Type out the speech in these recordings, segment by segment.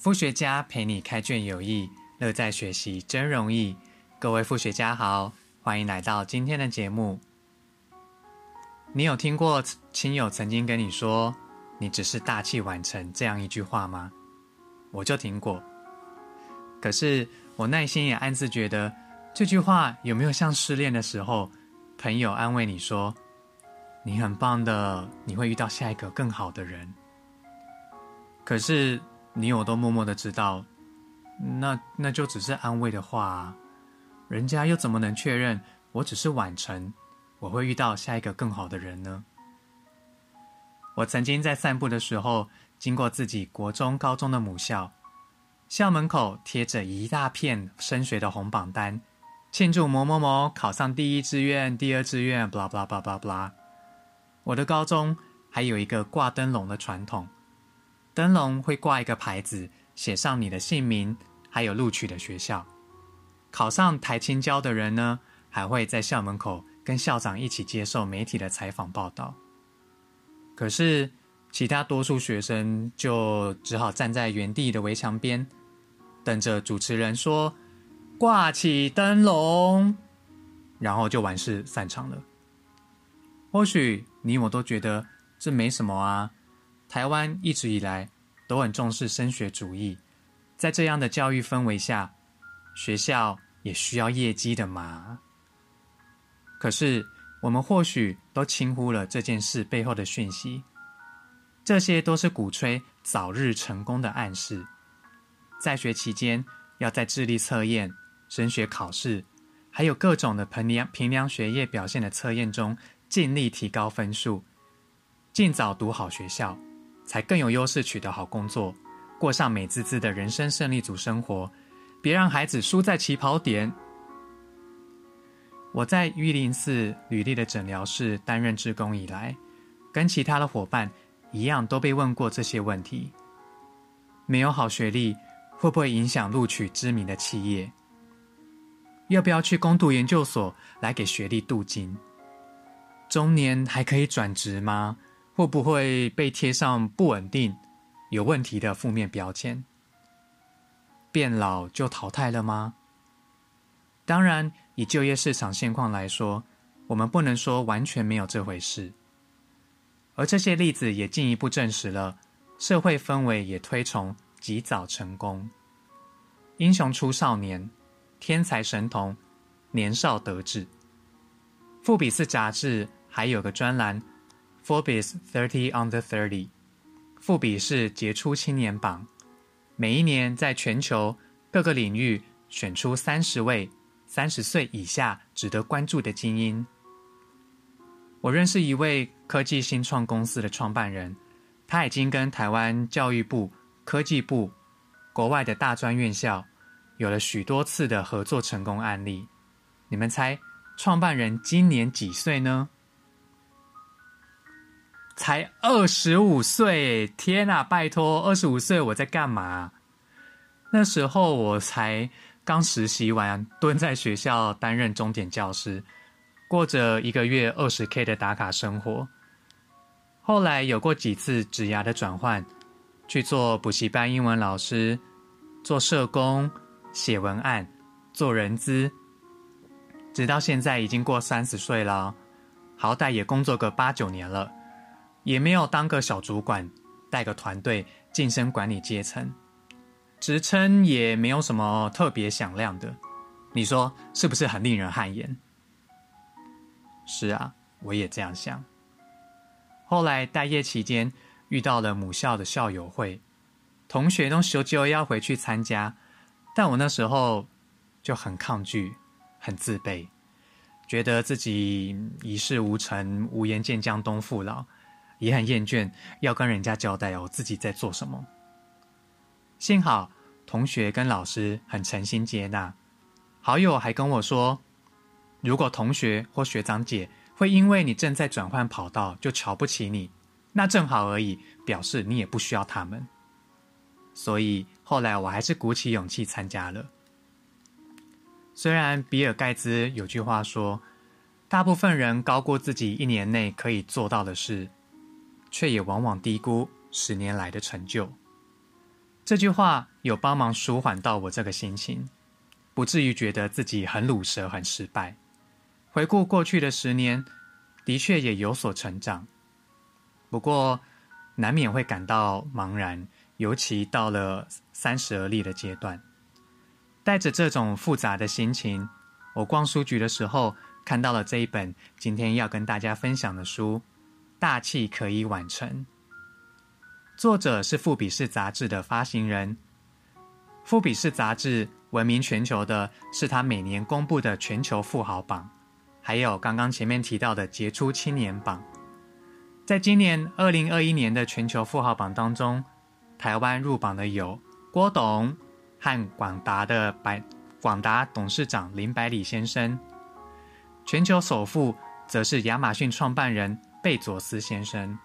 副学家陪你开卷有益，乐在学习真容易。各位副学家好，欢迎来到今天的节目。你有听过亲友曾经跟你说“你只是大器晚成”这样一句话吗？我就听过。可是我内心也暗自觉得，这句话有没有像失恋的时候，朋友安慰你说“你很棒的，你会遇到下一个更好的人”。可是。你我都默默的知道，那那就只是安慰的话，人家又怎么能确认我只是晚成，我会遇到下一个更好的人呢？我曾经在散步的时候，经过自己国中、高中的母校，校门口贴着一大片升学的红榜单，庆祝某某某考上第一志愿、第二志愿，blah blah blah blah blah。我的高中还有一个挂灯笼的传统。灯笼会挂一个牌子，写上你的姓名，还有录取的学校。考上台青交的人呢，还会在校门口跟校长一起接受媒体的采访报道。可是，其他多数学生就只好站在原地的围墙边，等着主持人说“挂起灯笼”，然后就完事散场了。或许你我都觉得这没什么啊。台湾一直以来都很重视升学主义，在这样的教育氛围下，学校也需要业绩的嘛。可是我们或许都轻忽了这件事背后的讯息，这些都是鼓吹早日成功的暗示。在学期间，要在智力测验、升学考试，还有各种的衡量评量学业表现的测验中，尽力提高分数，尽早读好学校。才更有优势取得好工作，过上美滋滋的人生胜利组生活。别让孩子输在起跑点。我在玉林寺履历的诊疗室担任志工以来，跟其他的伙伴一样，都被问过这些问题：没有好学历会不会影响录取知名的企业？要不要去攻读研究所来给学历镀金？中年还可以转职吗？会不会被贴上不稳定、有问题的负面标签？变老就淘汰了吗？当然，以就业市场现况来说，我们不能说完全没有这回事。而这些例子也进一步证实了，社会氛围也推崇及早成功，英雄出少年，天才神童年少得志。富比士杂志还有个专栏。Forbes Thirty Under Thirty，富比士杰出青年榜，每一年在全球各个领域选出三十位三十岁以下值得关注的精英。我认识一位科技新创公司的创办人，他已经跟台湾教育部、科技部、国外的大专院校有了许多次的合作成功案例。你们猜，创办人今年几岁呢？才二十五岁，天哪！拜托，二十五岁我在干嘛？那时候我才刚实习完，蹲在学校担任钟点教师，过着一个月二十 K 的打卡生活。后来有过几次职涯的转换，去做补习班英文老师，做社工，写文案，做人资，直到现在已经过三十岁了，好歹也工作个八九年了。也没有当个小主管，带个团队晋升管理阶层，职称也没有什么特别响亮的，你说是不是很令人汗颜？是啊，我也这样想。后来待业期间遇到了母校的校友会，同学都求救要回去参加，但我那时候就很抗拒，很自卑，觉得自己一事无成，无颜见江东父老。也很厌倦要跟人家交代我自己在做什么。幸好同学跟老师很诚心接纳，好友还跟我说，如果同学或学长姐会因为你正在转换跑道就瞧不起你，那正好而已，表示你也不需要他们。所以后来我还是鼓起勇气参加了。虽然比尔盖茨有句话说，大部分人高估自己一年内可以做到的事。却也往往低估十年来的成就。这句话有帮忙舒缓到我这个心情，不至于觉得自己很鲁蛇、很失败。回顾过去的十年，的确也有所成长，不过难免会感到茫然，尤其到了三十而立的阶段。带着这种复杂的心情，我逛书局的时候，看到了这一本今天要跟大家分享的书《大器可以晚成》。作者是《富比士》杂志的发行人。《富比士》杂志闻名全球的是他每年公布的全球富豪榜，还有刚刚前面提到的杰出青年榜。在今年二零二一年的全球富豪榜当中，台湾入榜的有郭董。和广达的百广达董事长林百里先生，全球首富则是亚马逊创办人贝佐斯先生。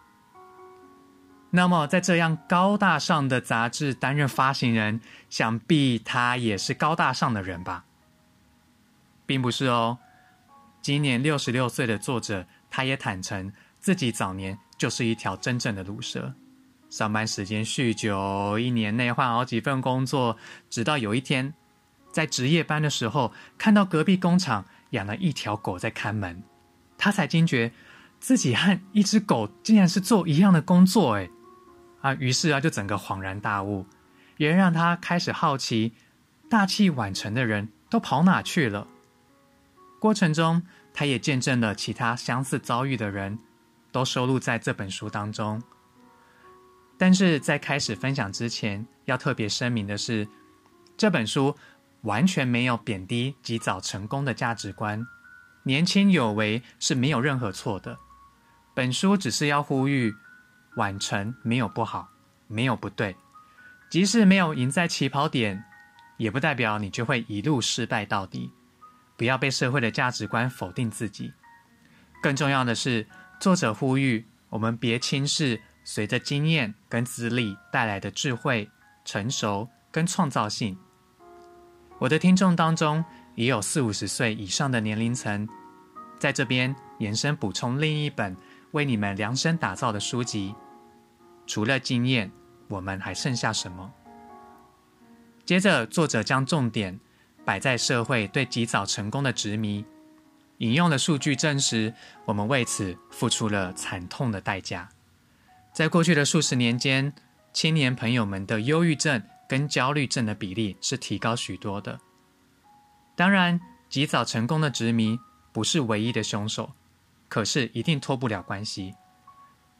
那么，在这样高大上的杂志担任发行人，想必他也是高大上的人吧？并不是哦。今年六十六岁的作者，他也坦诚自己早年就是一条真正的毒蛇。上班时间酗酒，一年内换好几份工作，直到有一天，在值夜班的时候，看到隔壁工厂养了一条狗在看门，他才惊觉自己和一只狗竟然是做一样的工作，哎，啊，于是啊，就整个恍然大悟，也让他开始好奇，大器晚成的人都跑哪去了。过程中，他也见证了其他相似遭遇的人，都收录在这本书当中。但是在开始分享之前，要特别声明的是，这本书完全没有贬低及早成功的价值观，年轻有为是没有任何错的。本书只是要呼吁，晚成没有不好，没有不对，即使没有赢在起跑点，也不代表你就会一路失败到底。不要被社会的价值观否定自己。更重要的是，作者呼吁我们别轻视。随着经验跟资历带来的智慧、成熟跟创造性，我的听众当中也有四五十岁以上的年龄层，在这边延伸补充另一本为你们量身打造的书籍。除了经验，我们还剩下什么？接着，作者将重点摆在社会对及早成功的执迷，引用的数据证实，我们为此付出了惨痛的代价。在过去的数十年间，青年朋友们的忧郁症跟焦虑症的比例是提高许多的。当然，及早成功的执迷不是唯一的凶手，可是一定脱不了关系。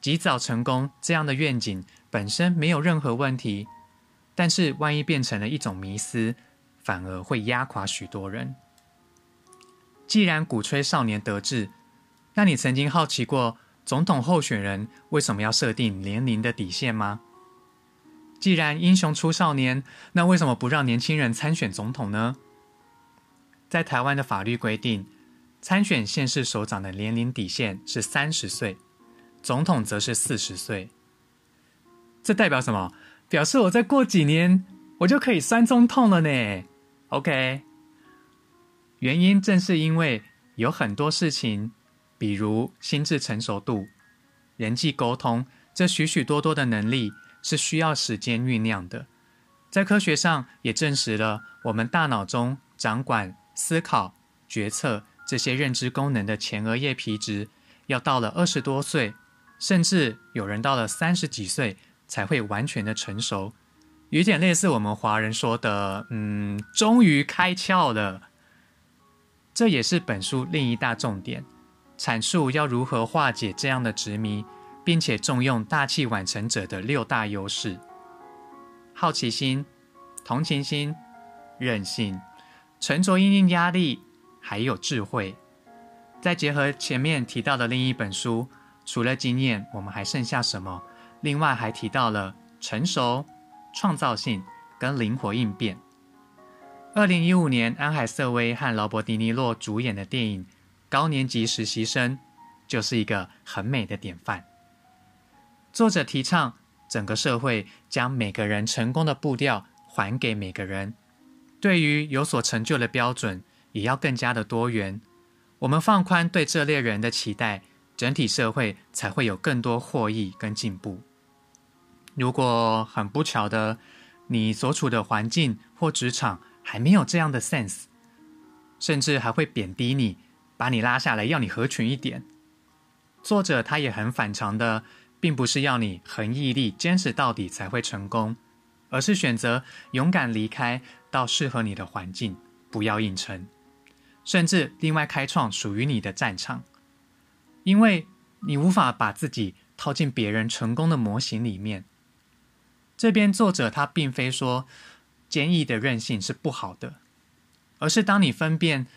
及早成功这样的愿景本身没有任何问题，但是万一变成了一种迷思，反而会压垮许多人。既然鼓吹少年得志，那你曾经好奇过？总统候选人为什么要设定年龄的底线吗？既然英雄出少年，那为什么不让年轻人参选总统呢？在台湾的法律规定，参选县市首长的年龄底线是三十岁，总统则是四十岁。这代表什么？表示我再过几年，我就可以三总统了呢？OK，原因正是因为有很多事情。比如心智成熟度、人际沟通，这许许多多的能力是需要时间酝酿的。在科学上也证实了，我们大脑中掌管思考、决策这些认知功能的前额叶皮质，要到了二十多岁，甚至有人到了三十几岁才会完全的成熟，有点类似我们华人说的“嗯，终于开窍了”。这也是本书另一大重点。阐述要如何化解这样的执迷，并且重用大器晚成者的六大优势：好奇心、同情心、韧性、沉着应应压力，还有智慧。再结合前面提到的另一本书，除了经验，我们还剩下什么？另外还提到了成熟、创造性跟灵活应变。二零一五年，安海瑟薇和劳勃迪尼洛主演的电影。高年级实习生就是一个很美的典范。作者提倡整个社会将每个人成功的步调还给每个人，对于有所成就的标准也要更加的多元。我们放宽对这类人的期待，整体社会才会有更多获益跟进步。如果很不巧的你所处的环境或职场还没有这样的 sense，甚至还会贬低你，把你拉下来，要你合群一点。作者他也很反常的，并不是要你恒毅力、坚持到底才会成功，而是选择勇敢离开到适合你的环境，不要硬撑，甚至另外开创属于你的战场，因为你无法把自己套进别人成功的模型里面。这边作者他并非说坚毅的韧性是不好的，而是当你分辨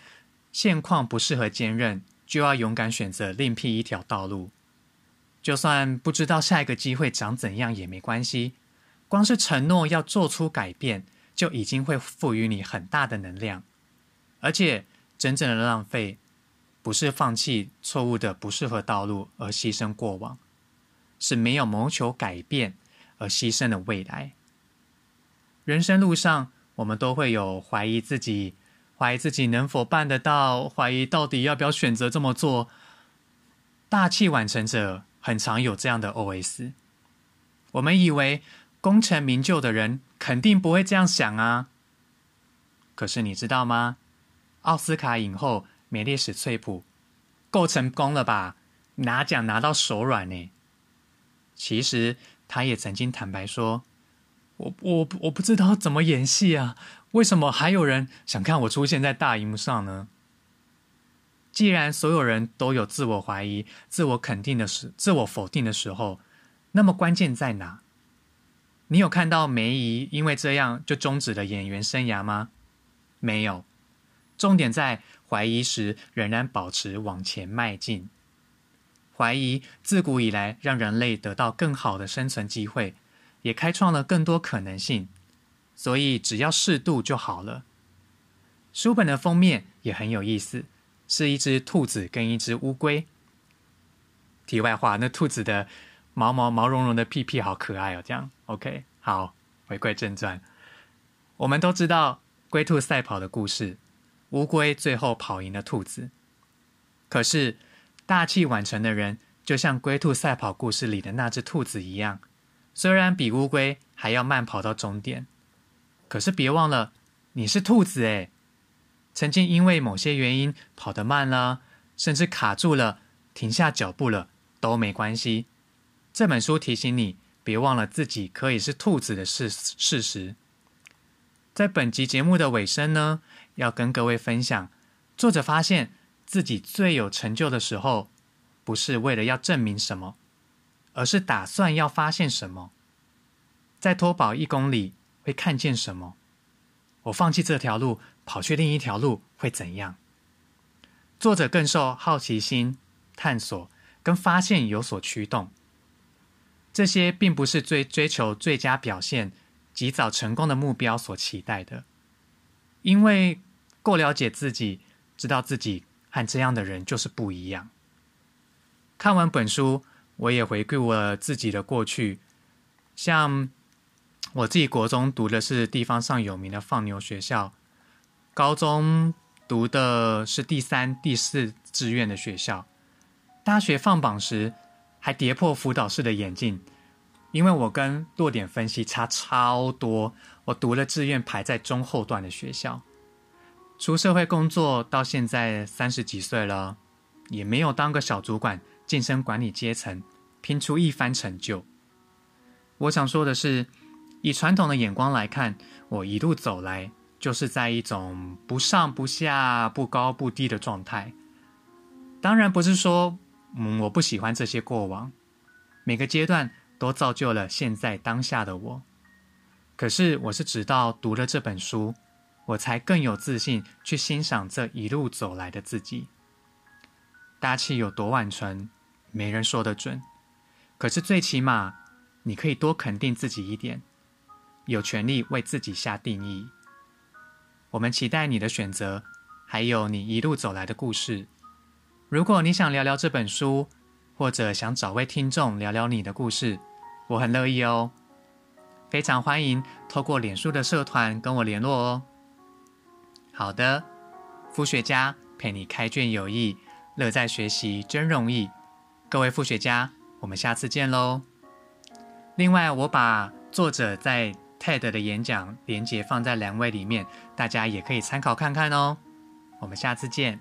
现况不适合坚韧。就要勇敢选择另辟一条道路，就算不知道下一个机会长怎样也没关系。光是承诺要做出改变，就已经会赋予你很大的能量。而且，真正的浪费，不是放弃错误的不适合道路而牺牲过往，是没有谋求改变而牺牲的未来。人生路上，我们都会有怀疑自己。怀疑自己能否办得到，怀疑到底要不要选择这么做。大器晚成者很常有这样的 OS。我们以为功成名就的人肯定不会这样想啊。可是你知道吗？奥斯卡影后梅丽史翠普够成功了吧？拿奖拿到手软呢。其实他也曾经坦白说：“我我我不知道怎么演戏啊。”为什么还有人想看我出现在大荧幕上呢？既然所有人都有自我怀疑、自我肯定的时、自我否定的时候，那么关键在哪？你有看到梅姨因为这样就终止了演员生涯吗？没有，重点在怀疑时仍然保持往前迈进。怀疑自古以来让人类得到更好的生存机会，也开创了更多可能性。所以只要适度就好了。书本的封面也很有意思，是一只兔子跟一只乌龟。题外话，那兔子的毛毛毛茸茸的屁屁好可爱哦。这样，OK，好，回归正传。我们都知道龟兔赛跑的故事，乌龟最后跑赢了兔子。可是大器晚成的人，就像龟兔赛跑故事里的那只兔子一样，虽然比乌龟还要慢跑到终点。可是别忘了，你是兔子诶，曾经因为某些原因跑得慢了，甚至卡住了、停下脚步了，都没关系。这本书提醒你，别忘了自己可以是兔子的事事实。在本集节目的尾声呢，要跟各位分享，作者发现自己最有成就的时候，不是为了要证明什么，而是打算要发现什么。在脱跑一公里。会看见什么？我放弃这条路，跑去另一条路会怎样？作者更受好奇心、探索跟发现有所驱动。这些并不是追追求最佳表现、及早成功的目标所期待的，因为够了解自己，知道自己和这样的人就是不一样。看完本书，我也回顾了自己的过去，像。我自己国中读的是地方上有名的放牛学校，高中读的是第三、第四志愿的学校，大学放榜时还跌破辅导室的眼镜，因为我跟落点分析差超多，我读了志愿排在中后段的学校。出社会工作到现在三十几岁了，也没有当个小主管晋升管理阶层，拼出一番成就。我想说的是。以传统的眼光来看，我一路走来就是在一种不上不下、不高不低的状态。当然不是说，嗯，我不喜欢这些过往，每个阶段都造就了现在当下的我。可是我是直到读了这本书，我才更有自信去欣赏这一路走来的自己。大气有多晚成，没人说得准。可是最起码，你可以多肯定自己一点。有权利为自己下定义。我们期待你的选择，还有你一路走来的故事。如果你想聊聊这本书，或者想找位听众聊聊你的故事，我很乐意哦。非常欢迎透过脸书的社团跟我联络哦。好的，副学家陪你开卷有益，乐在学习真容易。各位副学家，我们下次见喽。另外，我把作者在 TED 的演讲连接放在栏位里面，大家也可以参考看看哦。我们下次见。